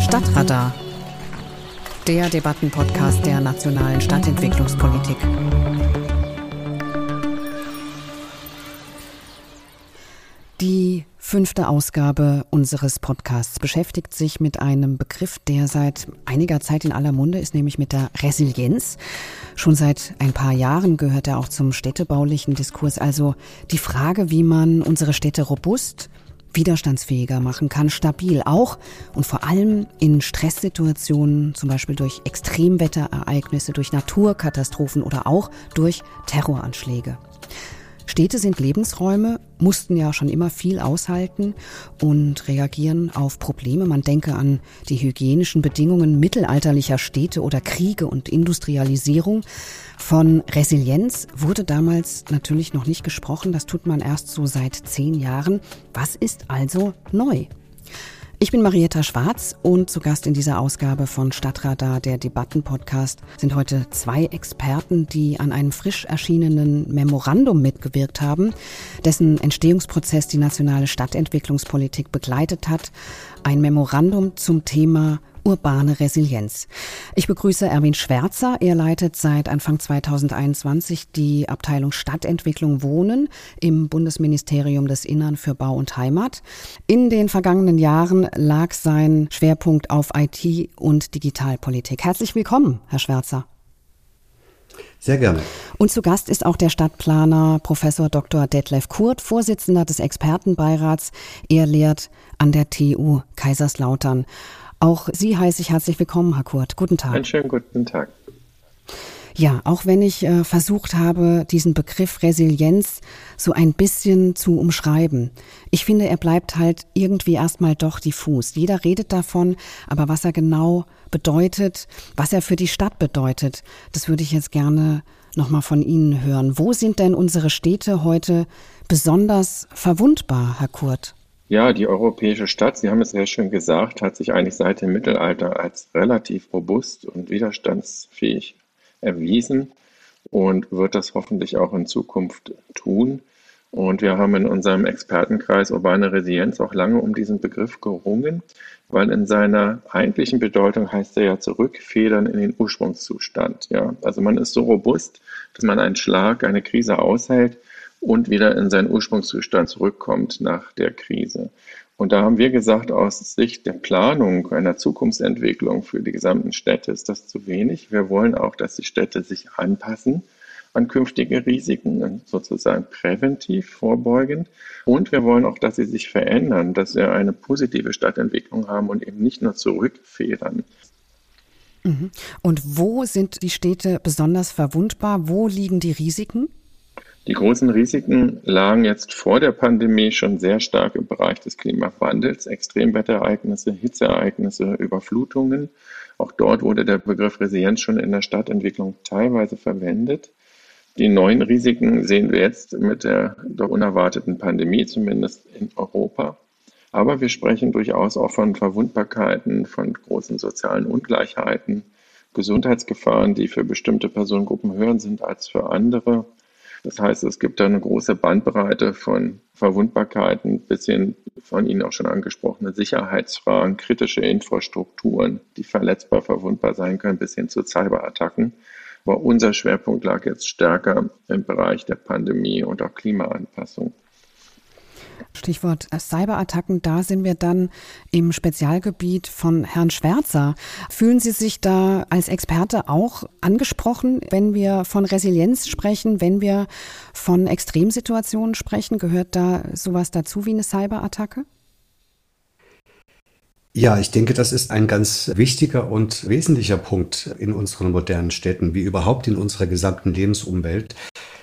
Stadtradar, der Debattenpodcast der nationalen Stadtentwicklungspolitik. Die fünfte Ausgabe unseres Podcasts beschäftigt sich mit einem Begriff, der seit einiger Zeit in aller Munde ist, nämlich mit der Resilienz. Schon seit ein paar Jahren gehört er auch zum städtebaulichen Diskurs, also die Frage, wie man unsere Städte robust, widerstandsfähiger machen kann, stabil auch und vor allem in Stresssituationen, zum Beispiel durch Extremwetterereignisse, durch Naturkatastrophen oder auch durch Terroranschläge. Städte sind Lebensräume, mussten ja schon immer viel aushalten und reagieren auf Probleme. Man denke an die hygienischen Bedingungen mittelalterlicher Städte oder Kriege und Industrialisierung. Von Resilienz wurde damals natürlich noch nicht gesprochen. Das tut man erst so seit zehn Jahren. Was ist also neu? Ich bin Marietta Schwarz und zu Gast in dieser Ausgabe von Stadtradar, der Debattenpodcast, sind heute zwei Experten, die an einem frisch erschienenen Memorandum mitgewirkt haben, dessen Entstehungsprozess die nationale Stadtentwicklungspolitik begleitet hat. Ein Memorandum zum Thema urbane Resilienz. Ich begrüße Erwin Schwärzer. Er leitet seit Anfang 2021 die Abteilung Stadtentwicklung Wohnen im Bundesministerium des Innern für Bau und Heimat. In den vergangenen Jahren lag sein Schwerpunkt auf IT und Digitalpolitik. Herzlich willkommen, Herr Schwärzer. Sehr gerne. Und zu Gast ist auch der Stadtplaner Professor Dr. Detlef Kurt, Vorsitzender des Expertenbeirats. Er lehrt an der TU Kaiserslautern. Auch Sie heiße ich herzlich willkommen, Herr Kurt. Guten Tag. Einen schönen guten Tag. Ja, auch wenn ich äh, versucht habe, diesen Begriff Resilienz so ein bisschen zu umschreiben. Ich finde, er bleibt halt irgendwie erstmal doch diffus. Jeder redet davon, aber was er genau bedeutet, was er für die Stadt bedeutet, das würde ich jetzt gerne nochmal von Ihnen hören. Wo sind denn unsere Städte heute besonders verwundbar, Herr Kurt? Ja, die europäische Stadt, Sie haben es sehr schön gesagt, hat sich eigentlich seit dem Mittelalter als relativ robust und widerstandsfähig erwiesen und wird das hoffentlich auch in Zukunft tun. Und wir haben in unserem Expertenkreis urbane Resilienz auch lange um diesen Begriff gerungen, weil in seiner eigentlichen Bedeutung heißt er ja zurückfedern in den Ursprungszustand. Ja, also man ist so robust, dass man einen Schlag, eine Krise aushält und wieder in seinen Ursprungszustand zurückkommt nach der Krise. Und da haben wir gesagt, aus Sicht der Planung einer Zukunftsentwicklung für die gesamten Städte ist das zu wenig. Wir wollen auch, dass die Städte sich anpassen an künftige Risiken, sozusagen präventiv, vorbeugend. Und wir wollen auch, dass sie sich verändern, dass wir eine positive Stadtentwicklung haben und eben nicht nur zurückfedern. Mhm. Und wo sind die Städte besonders verwundbar? Wo liegen die Risiken? Die großen Risiken lagen jetzt vor der Pandemie schon sehr stark im Bereich des Klimawandels, Extremwetterereignisse, Hitzeereignisse, Überflutungen. Auch dort wurde der Begriff Resilienz schon in der Stadtentwicklung teilweise verwendet. Die neuen Risiken sehen wir jetzt mit der doch unerwarteten Pandemie, zumindest in Europa. Aber wir sprechen durchaus auch von Verwundbarkeiten, von großen sozialen Ungleichheiten, Gesundheitsgefahren, die für bestimmte Personengruppen höher sind als für andere. Das heißt, es gibt da eine große Bandbreite von Verwundbarkeiten bis hin von Ihnen auch schon angesprochene Sicherheitsfragen, kritische Infrastrukturen, die verletzbar verwundbar sein können, bis hin zu Cyberattacken. Aber unser Schwerpunkt lag jetzt stärker im Bereich der Pandemie und auch Klimaanpassung. Stichwort äh, Cyberattacken, da sind wir dann im Spezialgebiet von Herrn Schwärzer. Fühlen Sie sich da als Experte auch angesprochen, wenn wir von Resilienz sprechen, wenn wir von Extremsituationen sprechen? Gehört da sowas dazu wie eine Cyberattacke? Ja, ich denke, das ist ein ganz wichtiger und wesentlicher Punkt in unseren modernen Städten, wie überhaupt in unserer gesamten Lebensumwelt.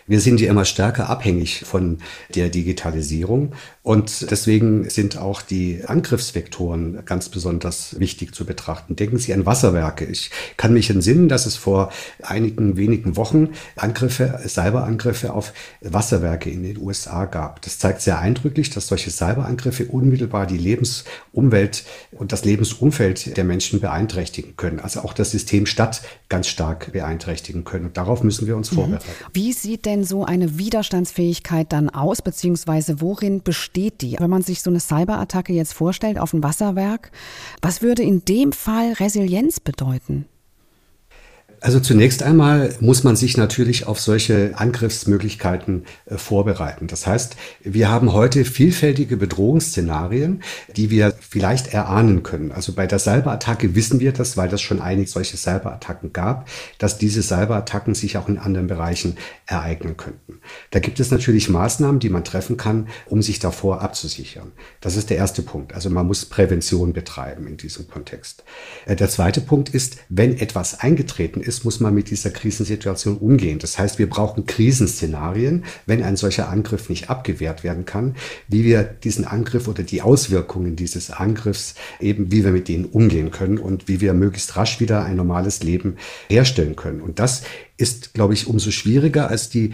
Wir sind ja immer stärker abhängig von der Digitalisierung und deswegen sind auch die Angriffsvektoren ganz besonders wichtig zu betrachten. Denken Sie an Wasserwerke. Ich kann mich entsinnen, dass es vor einigen wenigen Wochen Angriffe, Cyberangriffe auf Wasserwerke in den USA gab. Das zeigt sehr eindrücklich, dass solche Cyberangriffe unmittelbar die Lebensumwelt und das Lebensumfeld der Menschen beeinträchtigen können. Also auch das System Stadt ganz stark beeinträchtigen können. Und darauf müssen wir uns vorbereiten. Wie sieht denn denn so eine Widerstandsfähigkeit dann aus, beziehungsweise worin besteht die? Wenn man sich so eine Cyberattacke jetzt vorstellt auf ein Wasserwerk, was würde in dem Fall Resilienz bedeuten? Also zunächst einmal muss man sich natürlich auf solche Angriffsmöglichkeiten äh, vorbereiten. Das heißt, wir haben heute vielfältige Bedrohungsszenarien, die wir vielleicht erahnen können. Also bei der Cyberattacke wissen wir das, weil das schon einige solche Cyberattacken gab, dass diese Cyberattacken sich auch in anderen Bereichen ereignen könnten. Da gibt es natürlich Maßnahmen, die man treffen kann, um sich davor abzusichern. Das ist der erste Punkt. Also man muss Prävention betreiben in diesem Kontext. Äh, der zweite Punkt ist, wenn etwas eingetreten ist, ist, muss man mit dieser Krisensituation umgehen. Das heißt, wir brauchen Krisenszenarien, wenn ein solcher Angriff nicht abgewehrt werden kann, wie wir diesen Angriff oder die Auswirkungen dieses Angriffs eben, wie wir mit denen umgehen können und wie wir möglichst rasch wieder ein normales Leben herstellen können. Und das ist, glaube ich, umso schwieriger, als die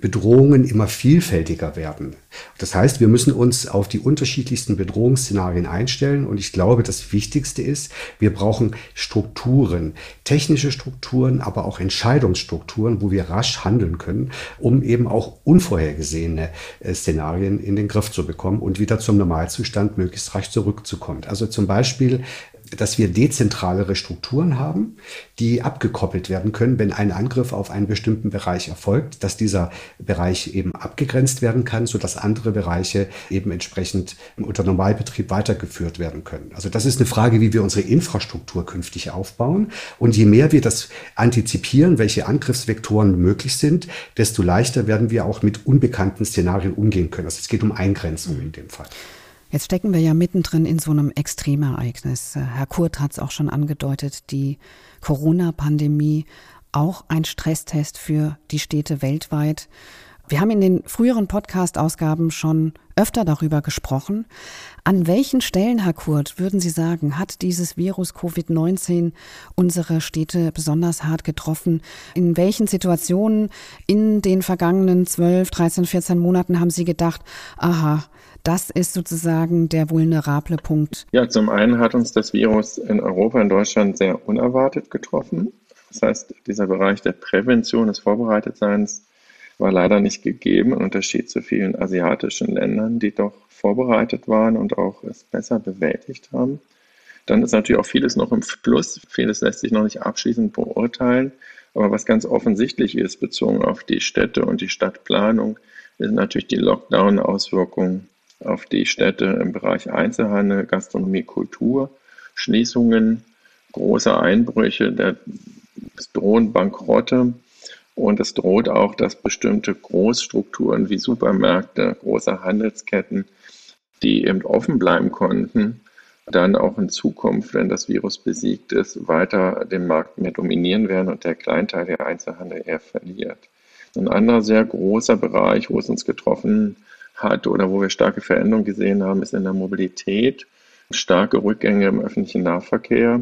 Bedrohungen immer vielfältiger werden. Das heißt, wir müssen uns auf die unterschiedlichsten Bedrohungsszenarien einstellen. Und ich glaube, das Wichtigste ist, wir brauchen Strukturen, technische Strukturen, aber auch Entscheidungsstrukturen, wo wir rasch handeln können, um eben auch unvorhergesehene äh, Szenarien in den Griff zu bekommen und wieder zum Normalzustand möglichst rasch zurückzukommen. Also zum Beispiel dass wir dezentralere Strukturen haben, die abgekoppelt werden können, wenn ein Angriff auf einen bestimmten Bereich erfolgt, dass dieser Bereich eben abgegrenzt werden kann, sodass andere Bereiche eben entsprechend unter Normalbetrieb weitergeführt werden können. Also das ist eine Frage, wie wir unsere Infrastruktur künftig aufbauen. Und je mehr wir das antizipieren, welche Angriffsvektoren möglich sind, desto leichter werden wir auch mit unbekannten Szenarien umgehen können. Also es geht um Eingrenzung in dem Fall. Jetzt stecken wir ja mittendrin in so einem Extremereignis. Herr Kurt hat es auch schon angedeutet, die Corona-Pandemie, auch ein Stresstest für die Städte weltweit. Wir haben in den früheren Podcast-Ausgaben schon öfter darüber gesprochen. An welchen Stellen, Herr Kurt, würden Sie sagen, hat dieses Virus Covid-19 unsere Städte besonders hart getroffen? In welchen Situationen in den vergangenen 12, 13, 14 Monaten haben Sie gedacht, aha, das ist sozusagen der vulnerable Punkt. Ja, zum einen hat uns das Virus in Europa, in Deutschland sehr unerwartet getroffen. Das heißt, dieser Bereich der Prävention des Vorbereitetseins war leider nicht gegeben, im Unterschied zu vielen asiatischen Ländern, die doch vorbereitet waren und auch es besser bewältigt haben. Dann ist natürlich auch vieles noch im Fluss. Vieles lässt sich noch nicht abschließend beurteilen. Aber was ganz offensichtlich ist, bezogen auf die Städte und die Stadtplanung, sind natürlich die Lockdown-Auswirkungen auf die Städte im Bereich Einzelhandel, Gastronomie, Kultur, Schließungen, große Einbrüche, es drohen Bankrotte und es droht auch, dass bestimmte Großstrukturen wie Supermärkte, große Handelsketten, die eben offen bleiben konnten, dann auch in Zukunft, wenn das Virus besiegt ist, weiter den Markt mehr dominieren werden und der Kleinteil der Einzelhandel eher verliert. Ein anderer sehr großer Bereich, wo es uns getroffen hat, oder wo wir starke Veränderungen gesehen haben, ist in der Mobilität. Starke Rückgänge im öffentlichen Nahverkehr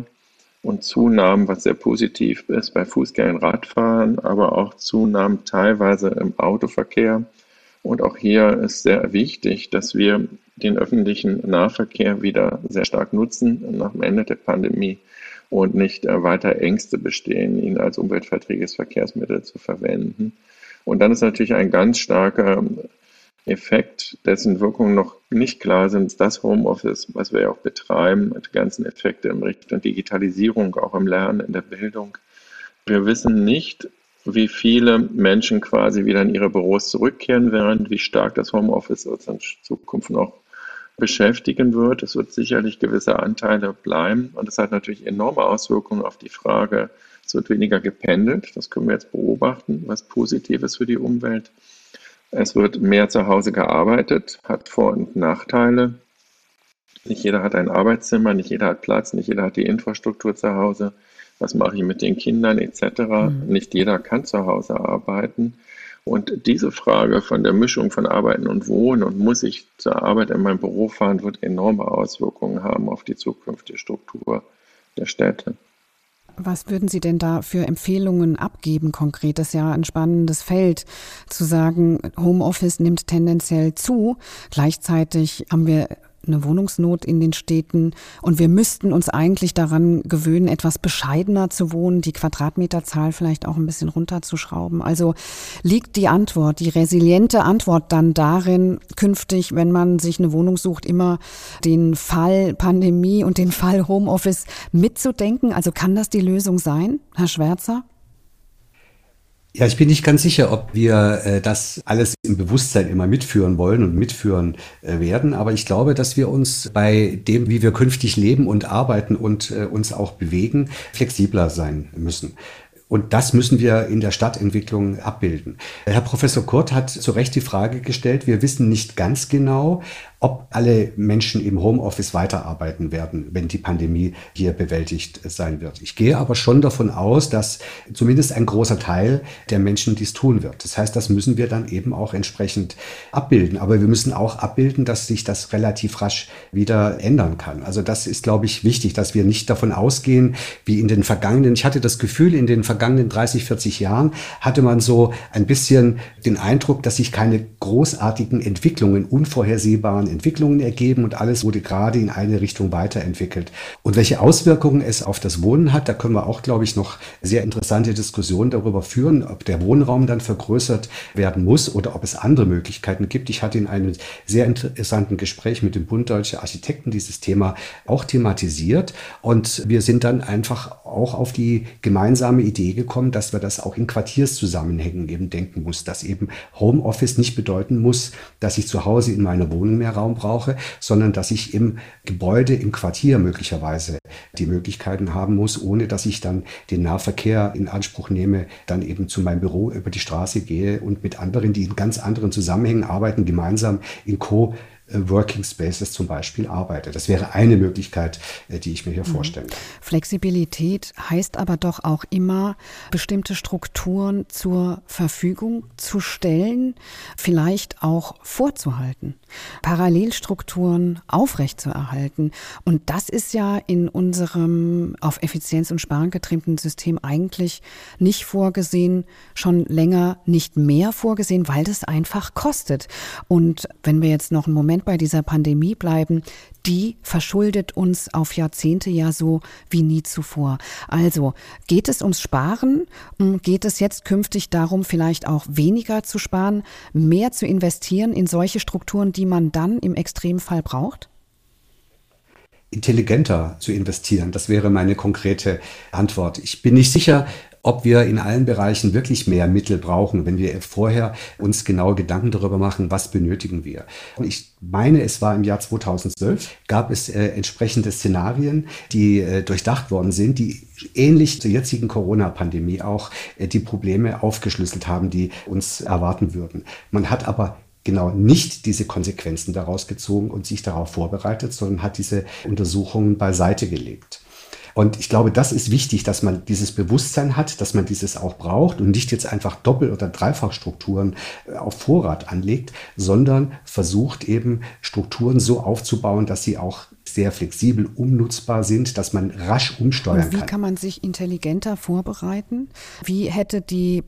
und Zunahmen, was sehr positiv ist, bei Fußgängern, Radfahren, aber auch Zunahmen teilweise im Autoverkehr. Und auch hier ist sehr wichtig, dass wir den öffentlichen Nahverkehr wieder sehr stark nutzen nach dem Ende der Pandemie und nicht weiter Ängste bestehen, ihn als umweltverträgliches Verkehrsmittel zu verwenden. Und dann ist natürlich ein ganz starker Effekt, dessen Wirkungen noch nicht klar sind, das Homeoffice, was wir ja auch betreiben, die ganzen Effekte in Richtung Digitalisierung, auch im Lernen, in der Bildung. Wir wissen nicht, wie viele Menschen quasi wieder in ihre Büros zurückkehren werden, wie stark das Homeoffice uns in Zukunft noch beschäftigen wird. Es wird sicherlich gewisse Anteile bleiben und es hat natürlich enorme Auswirkungen auf die Frage, es wird weniger gependelt, das können wir jetzt beobachten, was positiv ist für die Umwelt. Es wird mehr zu Hause gearbeitet, hat Vor- und Nachteile. Nicht jeder hat ein Arbeitszimmer, nicht jeder hat Platz, nicht jeder hat die Infrastruktur zu Hause. Was mache ich mit den Kindern etc.? Mhm. Nicht jeder kann zu Hause arbeiten. Und diese Frage von der Mischung von Arbeiten und Wohnen und muss ich zur Arbeit in mein Büro fahren, wird enorme Auswirkungen haben auf die zukünftige Struktur der Städte. Was würden Sie denn da für Empfehlungen abgeben konkret? Das ist ja ein spannendes Feld, zu sagen, Homeoffice nimmt tendenziell zu. Gleichzeitig haben wir eine Wohnungsnot in den Städten und wir müssten uns eigentlich daran gewöhnen, etwas bescheidener zu wohnen, die Quadratmeterzahl vielleicht auch ein bisschen runterzuschrauben. Also liegt die Antwort, die resiliente Antwort dann darin, künftig, wenn man sich eine Wohnung sucht, immer den Fall Pandemie und den Fall Homeoffice mitzudenken? Also kann das die Lösung sein, Herr Schwärzer? Ja, ich bin nicht ganz sicher, ob wir äh, das alles im Bewusstsein immer mitführen wollen und mitführen äh, werden. Aber ich glaube, dass wir uns bei dem, wie wir künftig leben und arbeiten und äh, uns auch bewegen, flexibler sein müssen. Und das müssen wir in der Stadtentwicklung abbilden. Herr Professor Kurt hat zu Recht die Frage gestellt, wir wissen nicht ganz genau, ob alle Menschen im Homeoffice weiterarbeiten werden, wenn die Pandemie hier bewältigt sein wird. Ich gehe aber schon davon aus, dass zumindest ein großer Teil der Menschen dies tun wird. Das heißt, das müssen wir dann eben auch entsprechend abbilden. Aber wir müssen auch abbilden, dass sich das relativ rasch wieder ändern kann. Also das ist, glaube ich, wichtig, dass wir nicht davon ausgehen, wie in den vergangenen, ich hatte das Gefühl, in den vergangenen 30, 40 Jahren hatte man so ein bisschen den Eindruck, dass sich keine großartigen Entwicklungen, unvorhersehbaren Entwicklungen ergeben und alles wurde gerade in eine Richtung weiterentwickelt. Und welche Auswirkungen es auf das Wohnen hat, da können wir auch, glaube ich, noch sehr interessante Diskussionen darüber führen, ob der Wohnraum dann vergrößert werden muss oder ob es andere Möglichkeiten gibt. Ich hatte in einem sehr interessanten Gespräch mit dem Bund Deutscher Architekten dieses Thema auch thematisiert und wir sind dann einfach auch auf die gemeinsame Idee gekommen, dass wir das auch in Quartierszusammenhängen eben denken muss, dass eben Homeoffice nicht bedeuten muss, dass ich zu Hause in meiner Wohnung mehr Raum brauche, sondern dass ich im Gebäude, im Quartier möglicherweise die Möglichkeiten haben muss, ohne dass ich dann den Nahverkehr in Anspruch nehme, dann eben zu meinem Büro über die Straße gehe und mit anderen, die in ganz anderen Zusammenhängen arbeiten, gemeinsam in Co Working Spaces zum Beispiel arbeite. Das wäre eine Möglichkeit, äh, die ich mir hier mhm. vorstelle. Flexibilität heißt aber doch auch immer, bestimmte Strukturen zur Verfügung zu stellen, vielleicht auch vorzuhalten, Parallelstrukturen aufrechtzuerhalten. Und das ist ja in unserem auf Effizienz und Sparen getrimmten System eigentlich nicht vorgesehen, schon länger nicht mehr vorgesehen, weil das einfach kostet. Und wenn wir jetzt noch einen Moment Moment bei dieser Pandemie bleiben, die verschuldet uns auf Jahrzehnte ja so wie nie zuvor. Also geht es ums Sparen? Hm, geht es jetzt künftig darum, vielleicht auch weniger zu sparen, mehr zu investieren in solche Strukturen, die man dann im Extremfall braucht? intelligenter zu investieren. Das wäre meine konkrete Antwort. Ich bin nicht sicher, ob wir in allen Bereichen wirklich mehr Mittel brauchen, wenn wir vorher uns genau Gedanken darüber machen, was benötigen wir. Und ich meine, es war im Jahr 2012, gab es äh, entsprechende Szenarien, die äh, durchdacht worden sind, die ähnlich zur jetzigen Corona-Pandemie auch äh, die Probleme aufgeschlüsselt haben, die uns erwarten würden. Man hat aber genau nicht diese Konsequenzen daraus gezogen und sich darauf vorbereitet, sondern hat diese Untersuchungen beiseite gelegt. Und ich glaube, das ist wichtig, dass man dieses Bewusstsein hat, dass man dieses auch braucht und nicht jetzt einfach Doppel- oder Dreifachstrukturen äh, auf Vorrat anlegt, sondern versucht eben Strukturen so aufzubauen, dass sie auch sehr flexibel umnutzbar sind, dass man rasch umsteuern kann. Wie kann man sich intelligenter vorbereiten? Wie hätte die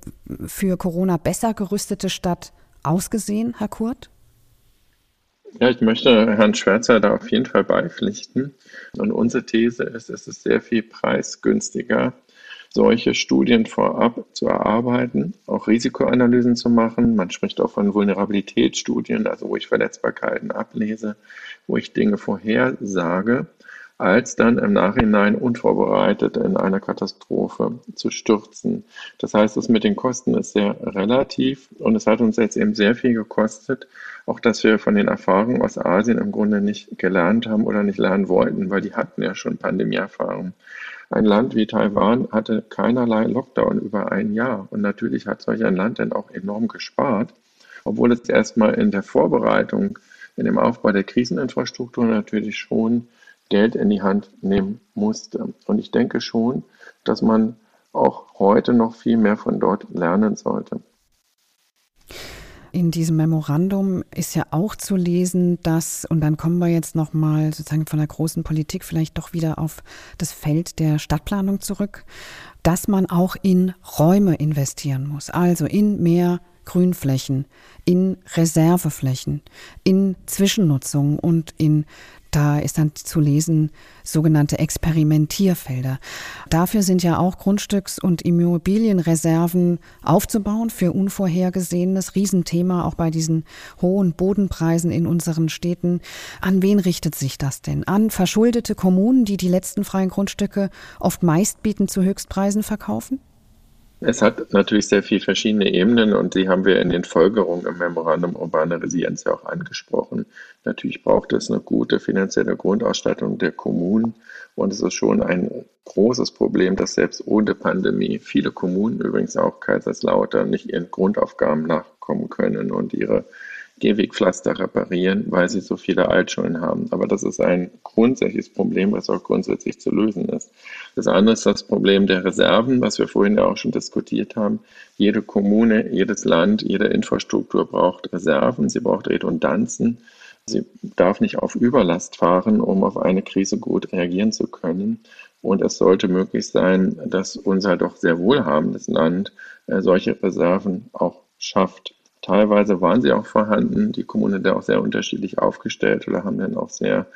für Corona besser gerüstete Stadt ausgesehen, Herr Kurt? Ja, ich möchte Herrn Schwärzer da auf jeden Fall beipflichten. Und unsere These ist, es ist sehr viel preisgünstiger, solche Studien vorab zu erarbeiten, auch Risikoanalysen zu machen. Man spricht auch von Vulnerabilitätsstudien, also wo ich Verletzbarkeiten ablese, wo ich Dinge vorhersage, als dann im Nachhinein unvorbereitet in eine Katastrophe zu stürzen. Das heißt, das mit den Kosten ist sehr relativ und es hat uns jetzt eben sehr viel gekostet, auch dass wir von den Erfahrungen aus Asien im Grunde nicht gelernt haben oder nicht lernen wollten, weil die hatten ja schon Pandemieerfahrung. Ein Land wie Taiwan hatte keinerlei Lockdown über ein Jahr. Und natürlich hat solch ein Land dann auch enorm gespart, obwohl es erstmal in der Vorbereitung, in dem Aufbau der Kriseninfrastruktur natürlich schon Geld in die Hand nehmen musste. Und ich denke schon, dass man auch heute noch viel mehr von dort lernen sollte. In diesem Memorandum ist ja auch zu lesen, dass, und dann kommen wir jetzt nochmal sozusagen von der großen Politik vielleicht doch wieder auf das Feld der Stadtplanung zurück, dass man auch in Räume investieren muss, also in mehr Grünflächen, in Reserveflächen, in Zwischennutzung und in da ist dann zu lesen sogenannte Experimentierfelder. Dafür sind ja auch Grundstücks- und Immobilienreserven aufzubauen für Unvorhergesehenes. Riesenthema auch bei diesen hohen Bodenpreisen in unseren Städten. An wen richtet sich das denn? An verschuldete Kommunen, die die letzten freien Grundstücke oft meistbietend zu Höchstpreisen verkaufen? Es hat natürlich sehr viele verschiedene Ebenen und die haben wir in den Folgerungen im Memorandum Urbane Resilienz ja auch angesprochen. Natürlich braucht es eine gute finanzielle Grundausstattung der Kommunen und es ist schon ein großes Problem, dass selbst ohne Pandemie viele Kommunen, übrigens auch Kaiserslautern, nicht ihren Grundaufgaben nachkommen können und ihre Gehwegpflaster reparieren, weil sie so viele Altschulden haben. Aber das ist ein grundsätzliches Problem, was auch grundsätzlich zu lösen ist. Das andere ist das Problem der Reserven, was wir vorhin ja auch schon diskutiert haben. Jede Kommune, jedes Land, jede Infrastruktur braucht Reserven, sie braucht Redundanzen. Sie darf nicht auf Überlast fahren, um auf eine Krise gut reagieren zu können. Und es sollte möglich sein, dass unser doch sehr wohlhabendes Land äh, solche Reserven auch schafft. Teilweise waren sie auch vorhanden, die Kommunen da auch sehr unterschiedlich aufgestellt oder haben dann auch sehr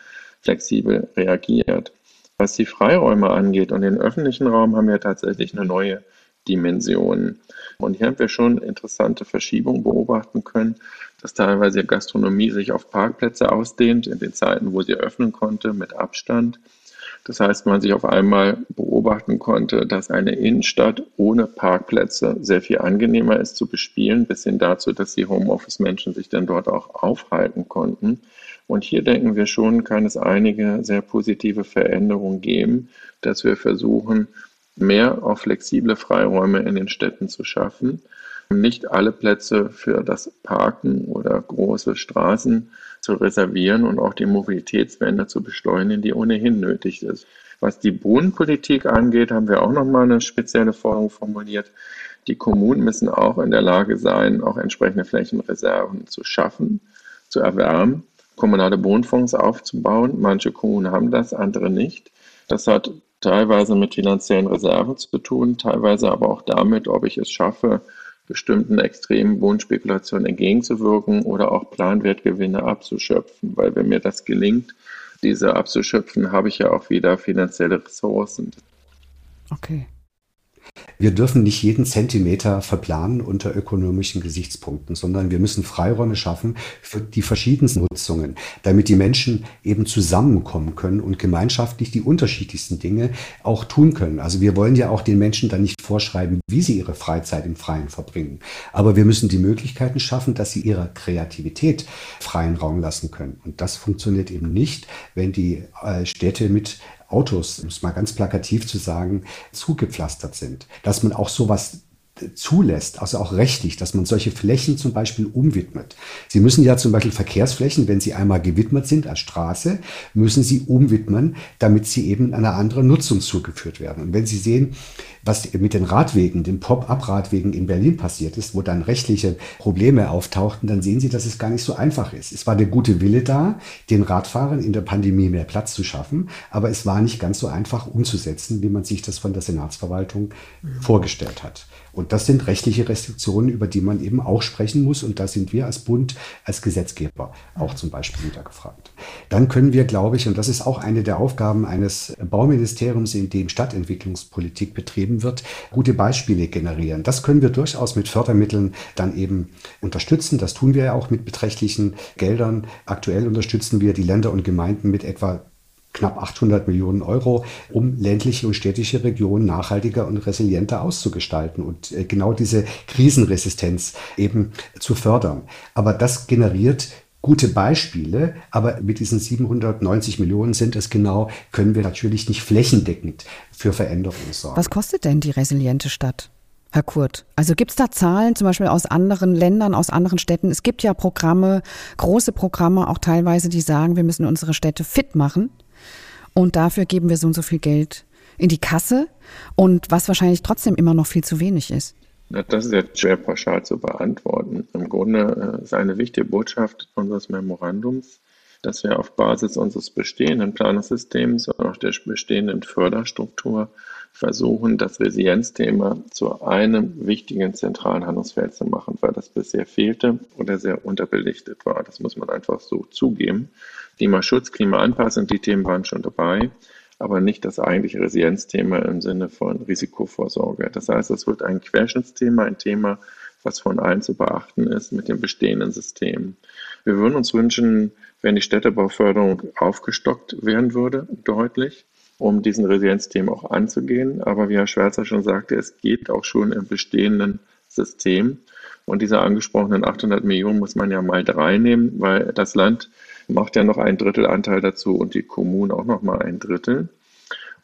flexibel reagiert. Was die Freiräume angeht und den öffentlichen Raum haben wir tatsächlich eine neue Dimension. Und hier haben wir schon interessante Verschiebungen beobachten können, dass teilweise Gastronomie sich auf Parkplätze ausdehnt, in den Zeiten, wo sie öffnen konnte, mit Abstand. Das heißt, man sich auf einmal beobachten konnte, dass eine Innenstadt ohne Parkplätze sehr viel angenehmer ist zu bespielen, bis hin dazu, dass die Homeoffice-Menschen sich dann dort auch aufhalten konnten. Und hier denken wir schon, kann es einige sehr positive Veränderungen geben, dass wir versuchen, mehr auf flexible Freiräume in den Städten zu schaffen. Nicht alle Plätze für das Parken oder große Straßen zu reservieren und auch die Mobilitätswende zu beschleunigen, die ohnehin nötig ist. Was die Bodenpolitik angeht, haben wir auch nochmal eine spezielle Forderung formuliert. Die Kommunen müssen auch in der Lage sein, auch entsprechende Flächenreserven zu schaffen, zu erwärmen, kommunale Bodenfonds aufzubauen. Manche Kommunen haben das, andere nicht. Das hat teilweise mit finanziellen Reserven zu tun, teilweise aber auch damit, ob ich es schaffe, bestimmten extremen Wohnspekulationen entgegenzuwirken oder auch Planwertgewinne abzuschöpfen. Weil wenn mir das gelingt, diese abzuschöpfen, habe ich ja auch wieder finanzielle Ressourcen. Okay. Wir dürfen nicht jeden Zentimeter verplanen unter ökonomischen Gesichtspunkten, sondern wir müssen Freiräume schaffen für die verschiedensten Nutzungen, damit die Menschen eben zusammenkommen können und gemeinschaftlich die unterschiedlichsten Dinge auch tun können. Also wir wollen ja auch den Menschen dann nicht vorschreiben, wie sie ihre Freizeit im Freien verbringen. Aber wir müssen die Möglichkeiten schaffen, dass sie ihrer Kreativität freien Raum lassen können. Und das funktioniert eben nicht, wenn die äh, Städte mit Autos, um es mal ganz plakativ zu sagen, zugepflastert sind. Dass man auch sowas zulässt, also auch rechtlich, dass man solche Flächen zum Beispiel umwidmet. Sie müssen ja zum Beispiel Verkehrsflächen, wenn sie einmal gewidmet sind als Straße, müssen sie umwidmen, damit sie eben einer anderen Nutzung zugeführt werden. Und wenn Sie sehen, was mit den Radwegen, den Pop-up-Radwegen in Berlin passiert ist, wo dann rechtliche Probleme auftauchten, dann sehen Sie, dass es gar nicht so einfach ist. Es war der gute Wille da, den Radfahrern in der Pandemie mehr Platz zu schaffen, aber es war nicht ganz so einfach umzusetzen, wie man sich das von der Senatsverwaltung mhm. vorgestellt hat. Und das sind rechtliche Restriktionen, über die man eben auch sprechen muss. Und da sind wir als Bund, als Gesetzgeber auch zum Beispiel wieder gefragt. Dann können wir, glaube ich, und das ist auch eine der Aufgaben eines Bauministeriums, in dem Stadtentwicklungspolitik betrieben wird, gute Beispiele generieren. Das können wir durchaus mit Fördermitteln dann eben unterstützen. Das tun wir ja auch mit beträchtlichen Geldern. Aktuell unterstützen wir die Länder und Gemeinden mit etwa knapp 800 Millionen Euro, um ländliche und städtische Regionen nachhaltiger und resilienter auszugestalten und äh, genau diese Krisenresistenz eben zu fördern. Aber das generiert gute Beispiele, aber mit diesen 790 Millionen sind es genau, können wir natürlich nicht flächendeckend für Veränderungen sorgen. Was kostet denn die resiliente Stadt? Herr Kurt, also gibt es da Zahlen zum Beispiel aus anderen Ländern, aus anderen Städten? Es gibt ja Programme, große Programme auch teilweise, die sagen, wir müssen unsere Städte fit machen und dafür geben wir so und so viel Geld in die Kasse und was wahrscheinlich trotzdem immer noch viel zu wenig ist. Das ist jetzt schwer pauschal zu beantworten. Im Grunde äh, ist eine wichtige Botschaft unseres Memorandums, dass wir auf Basis unseres bestehenden Planungssystems und auch der bestehenden Förderstruktur versuchen, das Resilienzthema zu einem wichtigen zentralen Handlungsfeld zu machen, weil das bisher fehlte oder sehr unterbelichtet war. Das muss man einfach so zugeben. Klimaschutz, Klimaanpassung, die Themen waren schon dabei, aber nicht das eigentliche Resilienzthema im Sinne von Risikovorsorge. Das heißt, es wird ein Querschnittsthema, ein Thema, was von allen zu beachten ist mit dem bestehenden System. Wir würden uns wünschen, wenn die Städtebauförderung aufgestockt werden würde, deutlich, um diesen Resilienzthemen auch anzugehen. Aber wie Herr Schwärzer schon sagte, es geht auch schon im bestehenden System. Und diese angesprochenen 800 Millionen muss man ja mal drei nehmen, weil das Land macht ja noch ein Drittel Anteil dazu und die Kommunen auch noch mal ein Drittel.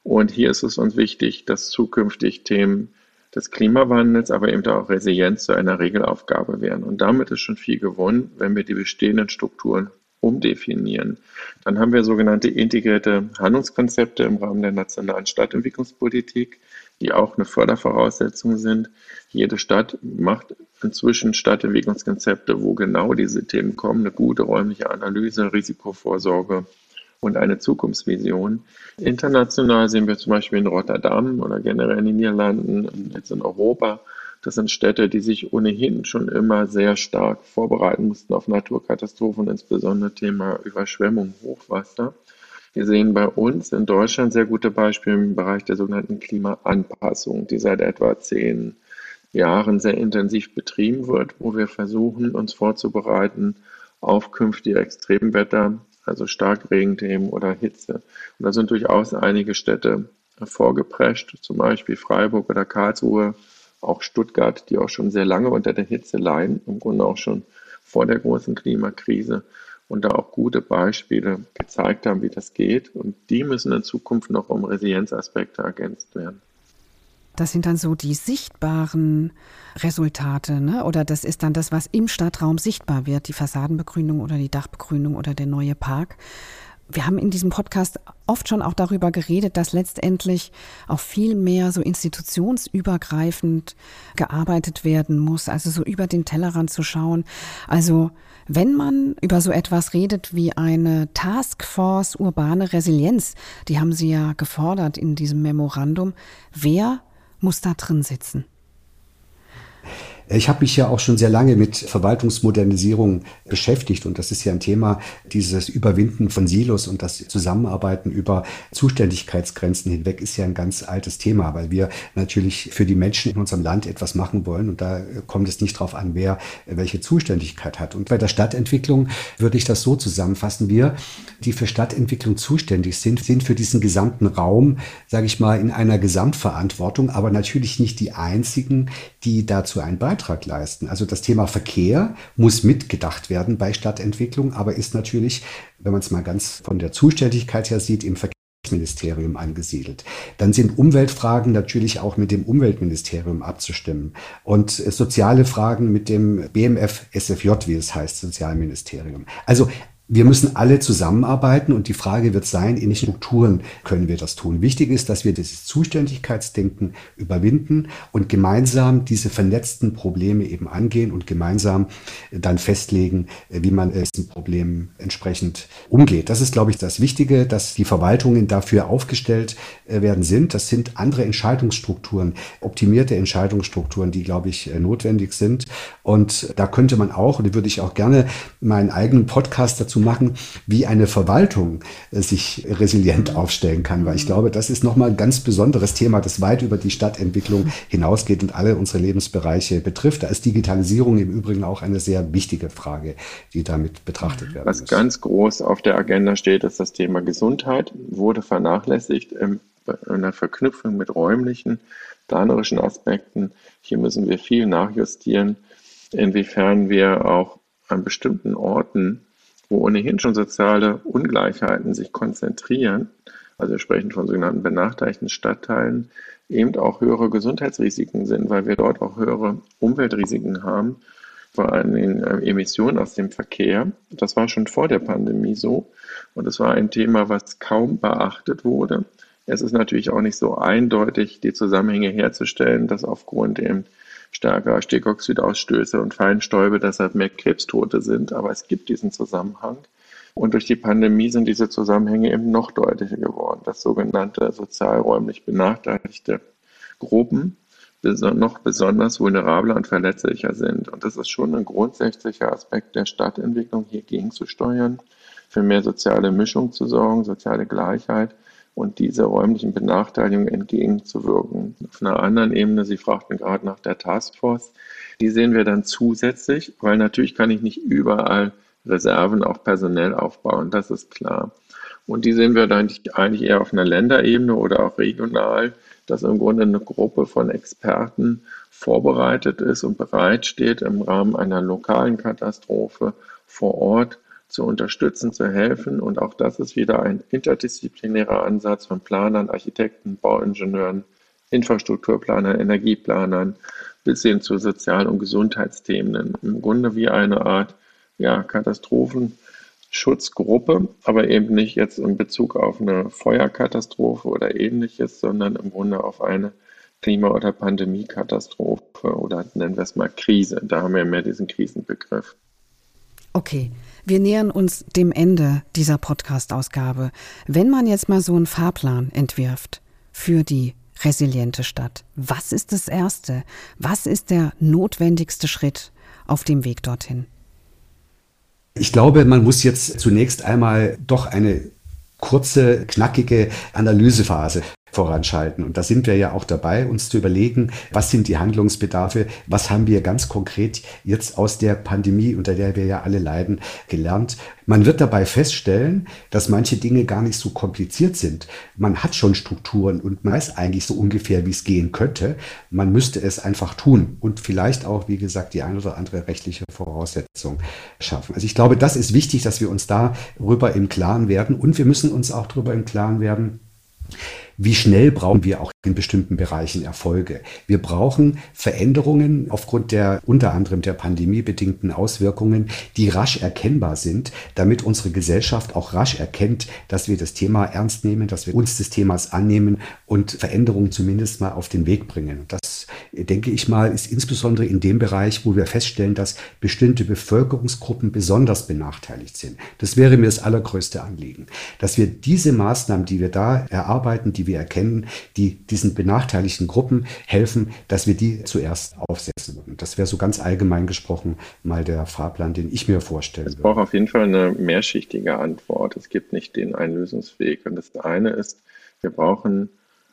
Und hier ist es uns wichtig, dass zukünftig Themen des Klimawandels, aber eben auch Resilienz zu einer Regelaufgabe werden. Und damit ist schon viel gewonnen, wenn wir die bestehenden Strukturen umdefinieren. Dann haben wir sogenannte integrierte Handlungskonzepte im Rahmen der nationalen Stadtentwicklungspolitik, die auch eine Fördervoraussetzung sind. Jede Stadt macht inzwischen Stadtentwicklungskonzepte, wo genau diese Themen kommen, eine gute räumliche Analyse, Risikovorsorge und eine Zukunftsvision. International sehen wir zum Beispiel in Rotterdam oder generell in den Niederlanden, jetzt in Europa, das sind Städte, die sich ohnehin schon immer sehr stark vorbereiten mussten auf Naturkatastrophen, insbesondere Thema Überschwemmung, Hochwasser. Wir sehen bei uns in Deutschland sehr gute Beispiele im Bereich der sogenannten Klimaanpassung, die seit etwa zehn Jahren sehr intensiv betrieben wird, wo wir versuchen, uns vorzubereiten auf künftige Extremwetter, also Starkregenthemen oder Hitze. Und da sind durchaus einige Städte vorgeprescht, zum Beispiel Freiburg oder Karlsruhe, auch Stuttgart, die auch schon sehr lange unter der Hitze leiden, im Grunde auch schon vor der großen Klimakrise und da auch gute Beispiele gezeigt haben, wie das geht. Und die müssen in Zukunft noch um Resilienzaspekte ergänzt werden. Das sind dann so die sichtbaren Resultate, ne? Oder das ist dann das, was im Stadtraum sichtbar wird, die Fassadenbegrünung oder die Dachbegrünung oder der neue Park wir haben in diesem Podcast oft schon auch darüber geredet, dass letztendlich auch viel mehr so institutionsübergreifend gearbeitet werden muss, also so über den Tellerrand zu schauen. Also wenn man über so etwas redet wie eine Taskforce urbane Resilienz, die haben Sie ja gefordert in diesem Memorandum, wer muss da drin sitzen? Ich habe mich ja auch schon sehr lange mit Verwaltungsmodernisierung beschäftigt und das ist ja ein Thema, dieses Überwinden von Silos und das Zusammenarbeiten über Zuständigkeitsgrenzen hinweg ist ja ein ganz altes Thema, weil wir natürlich für die Menschen in unserem Land etwas machen wollen und da kommt es nicht darauf an, wer welche Zuständigkeit hat. Und bei der Stadtentwicklung würde ich das so zusammenfassen. Wir, die für Stadtentwicklung zuständig sind, sind für diesen gesamten Raum, sage ich mal, in einer Gesamtverantwortung, aber natürlich nicht die einzigen, die dazu einen Beitrag Beitrag leisten. Also das Thema Verkehr muss mitgedacht werden bei Stadtentwicklung, aber ist natürlich, wenn man es mal ganz von der Zuständigkeit her sieht, im Verkehrsministerium angesiedelt. Dann sind Umweltfragen natürlich auch mit dem Umweltministerium abzustimmen und soziale Fragen mit dem BMF SFJ, wie es heißt, Sozialministerium. Also wir müssen alle zusammenarbeiten und die Frage wird sein, in welchen Strukturen können wir das tun. Wichtig ist, dass wir dieses Zuständigkeitsdenken überwinden und gemeinsam diese vernetzten Probleme eben angehen und gemeinsam dann festlegen, wie man es diesen Problemen entsprechend umgeht. Das ist, glaube ich, das Wichtige, dass die Verwaltungen dafür aufgestellt äh, werden sind. Das sind andere Entscheidungsstrukturen, optimierte Entscheidungsstrukturen, die, glaube ich, äh, notwendig sind. Und da könnte man auch, und würde ich auch gerne meinen eigenen Podcast dazu machen, wie eine Verwaltung äh, sich resilient aufstellen kann. Weil ich glaube, das ist nochmal ein ganz besonderes Thema, das weit über die Stadtentwicklung hinausgeht und alle unsere Lebensbereiche betrifft. Da ist Digitalisierung im Übrigen auch eine sehr wichtige Frage, die damit betrachtet werden Was muss. ganz groß auf der Agenda steht, ist das Thema Gesundheit, wurde vernachlässigt in der Verknüpfung mit räumlichen, planerischen Aspekten. Hier müssen wir viel nachjustieren, inwiefern wir auch an bestimmten Orten wo ohnehin schon soziale Ungleichheiten sich konzentrieren, also wir sprechen von sogenannten benachteiligten Stadtteilen, eben auch höhere Gesundheitsrisiken sind, weil wir dort auch höhere Umweltrisiken haben, vor allem in äh, Emissionen aus dem Verkehr. Das war schon vor der Pandemie so und es war ein Thema, was kaum beachtet wurde. Es ist natürlich auch nicht so eindeutig, die Zusammenhänge herzustellen, dass aufgrund eben stärker Stickoxidausstöße und Feinstäube, deshalb mehr Krebstote sind. Aber es gibt diesen Zusammenhang. Und durch die Pandemie sind diese Zusammenhänge eben noch deutlicher geworden, dass sogenannte sozialräumlich benachteiligte Gruppen noch besonders vulnerabler und verletzlicher sind. Und das ist schon ein grundsätzlicher Aspekt der Stadtentwicklung, hier gegenzusteuern, für mehr soziale Mischung zu sorgen, soziale Gleichheit und diese räumlichen Benachteiligungen entgegenzuwirken. Auf einer anderen Ebene, Sie fragten gerade nach der Taskforce, die sehen wir dann zusätzlich, weil natürlich kann ich nicht überall Reserven auch personell aufbauen, das ist klar. Und die sehen wir dann eigentlich eher auf einer Länderebene oder auch regional, dass im Grunde eine Gruppe von Experten vorbereitet ist und bereitsteht, im Rahmen einer lokalen Katastrophe vor Ort zu unterstützen, zu helfen. Und auch das ist wieder ein interdisziplinärer Ansatz von Planern, Architekten, Bauingenieuren, Infrastrukturplanern, Energieplanern bis hin zu Sozial- und Gesundheitsthemen. Im Grunde wie eine Art ja, Katastrophenschutzgruppe, aber eben nicht jetzt in Bezug auf eine Feuerkatastrophe oder ähnliches, sondern im Grunde auf eine Klima- oder Pandemiekatastrophe oder nennen wir es mal Krise. Da haben wir mehr diesen Krisenbegriff. Okay, wir nähern uns dem Ende dieser Podcast-Ausgabe. Wenn man jetzt mal so einen Fahrplan entwirft für die resiliente Stadt, was ist das Erste? Was ist der notwendigste Schritt auf dem Weg dorthin? Ich glaube, man muss jetzt zunächst einmal doch eine kurze, knackige Analysephase voranschalten. Und da sind wir ja auch dabei, uns zu überlegen, was sind die Handlungsbedarfe, was haben wir ganz konkret jetzt aus der Pandemie, unter der wir ja alle leiden, gelernt. Man wird dabei feststellen, dass manche Dinge gar nicht so kompliziert sind. Man hat schon Strukturen und man weiß eigentlich so ungefähr, wie es gehen könnte. Man müsste es einfach tun und vielleicht auch, wie gesagt, die ein oder andere rechtliche Voraussetzung schaffen. Also ich glaube, das ist wichtig, dass wir uns darüber im Klaren werden und wir müssen uns auch darüber im Klaren werden, wie schnell brauchen wir auch in bestimmten Bereichen Erfolge. Wir brauchen Veränderungen aufgrund der unter anderem der pandemiebedingten Auswirkungen, die rasch erkennbar sind, damit unsere Gesellschaft auch rasch erkennt, dass wir das Thema ernst nehmen, dass wir uns des Themas annehmen und Veränderungen zumindest mal auf den Weg bringen. Das, denke ich mal, ist insbesondere in dem Bereich, wo wir feststellen, dass bestimmte Bevölkerungsgruppen besonders benachteiligt sind. Das wäre mir das allergrößte Anliegen, dass wir diese Maßnahmen, die wir da erarbeiten, die wir erkennen, die diesen benachteiligten Gruppen helfen, dass wir die zuerst aufsetzen würden. Das wäre so ganz allgemein gesprochen mal der Fahrplan, den ich mir vorstelle. Es braucht auf jeden Fall eine mehrschichtige Antwort. Es gibt nicht den einen Lösungsweg. Und das eine ist, wir brauchen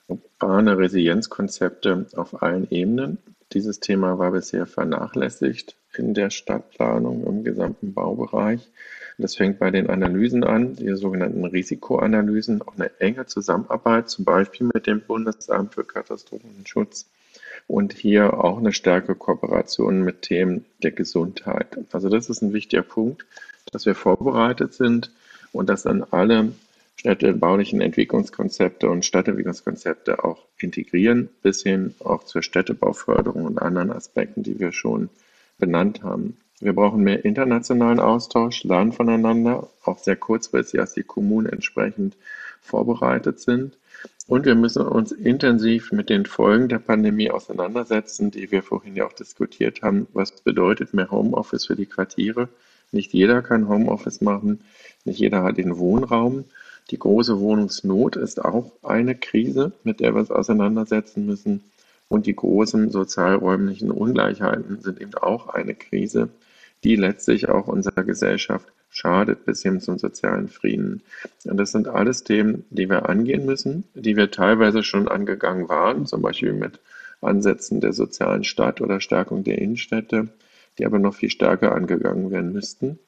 urbane Resilienzkonzepte auf allen Ebenen. Dieses Thema war bisher vernachlässigt in der Stadtplanung im gesamten Baubereich. Das fängt bei den Analysen an, die sogenannten Risikoanalysen, auch eine enge Zusammenarbeit, zum Beispiel mit dem Bundesamt für Katastrophenschutz und hier auch eine starke Kooperation mit Themen der Gesundheit. Also das ist ein wichtiger Punkt, dass wir vorbereitet sind und dass dann alle städtebaulichen Entwicklungskonzepte und Stadtentwicklungskonzepte auch integrieren, bis hin auch zur Städtebauförderung und anderen Aspekten, die wir schon benannt haben. Wir brauchen mehr internationalen Austausch, lernen voneinander, auch sehr kurzfristig, als die Kommunen entsprechend vorbereitet sind. Und wir müssen uns intensiv mit den Folgen der Pandemie auseinandersetzen, die wir vorhin ja auch diskutiert haben. Was bedeutet mehr Homeoffice für die Quartiere? Nicht jeder kann Homeoffice machen, nicht jeder hat den Wohnraum. Die große Wohnungsnot ist auch eine Krise, mit der wir uns auseinandersetzen müssen. Und die großen sozialräumlichen Ungleichheiten sind eben auch eine Krise, die letztlich auch unserer Gesellschaft schadet bis hin zum sozialen Frieden. Und das sind alles Themen, die wir angehen müssen, die wir teilweise schon angegangen waren, zum Beispiel mit Ansätzen der sozialen Stadt oder Stärkung der Innenstädte, die aber noch viel stärker angegangen werden müssten.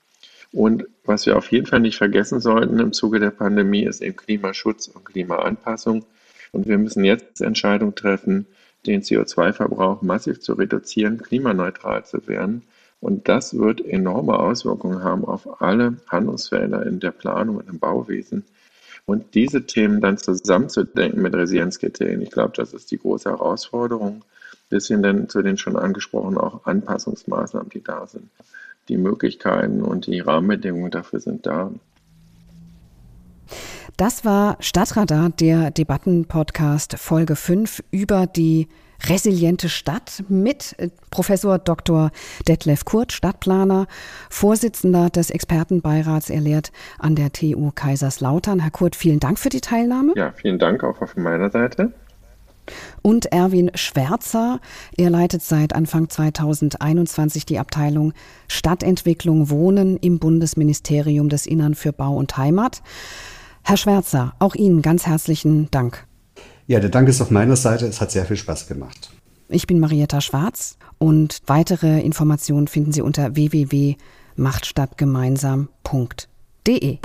Und was wir auf jeden Fall nicht vergessen sollten im Zuge der Pandemie ist eben Klimaschutz und Klimaanpassung. Und wir müssen jetzt Entscheidungen treffen, den CO2-Verbrauch massiv zu reduzieren, klimaneutral zu werden und das wird enorme Auswirkungen haben auf alle Handlungsfelder in der Planung und im Bauwesen. Und diese Themen dann zusammenzudenken mit Resilienzkriterien, ich glaube, das ist die große Herausforderung, bis hin dann zu den schon angesprochenen auch Anpassungsmaßnahmen, die da sind. Die Möglichkeiten und die Rahmenbedingungen dafür sind da. Das war Stadtradar, der Debattenpodcast Folge 5 über die resiliente Stadt mit äh, Professor Dr. Detlef Kurt, Stadtplaner, Vorsitzender des Expertenbeirats. Er lehrt an der TU Kaiserslautern. Herr Kurt, vielen Dank für die Teilnahme. Ja, vielen Dank auch von meiner Seite. Und Erwin Schwärzer, er leitet seit Anfang 2021 die Abteilung Stadtentwicklung Wohnen im Bundesministerium des Innern für Bau und Heimat. Herr Schwärzer, auch Ihnen ganz herzlichen Dank. Ja, der Dank ist auf meiner Seite. Es hat sehr viel Spaß gemacht. Ich bin Marietta Schwarz und weitere Informationen finden Sie unter www.machtstadtgemeinsam.de.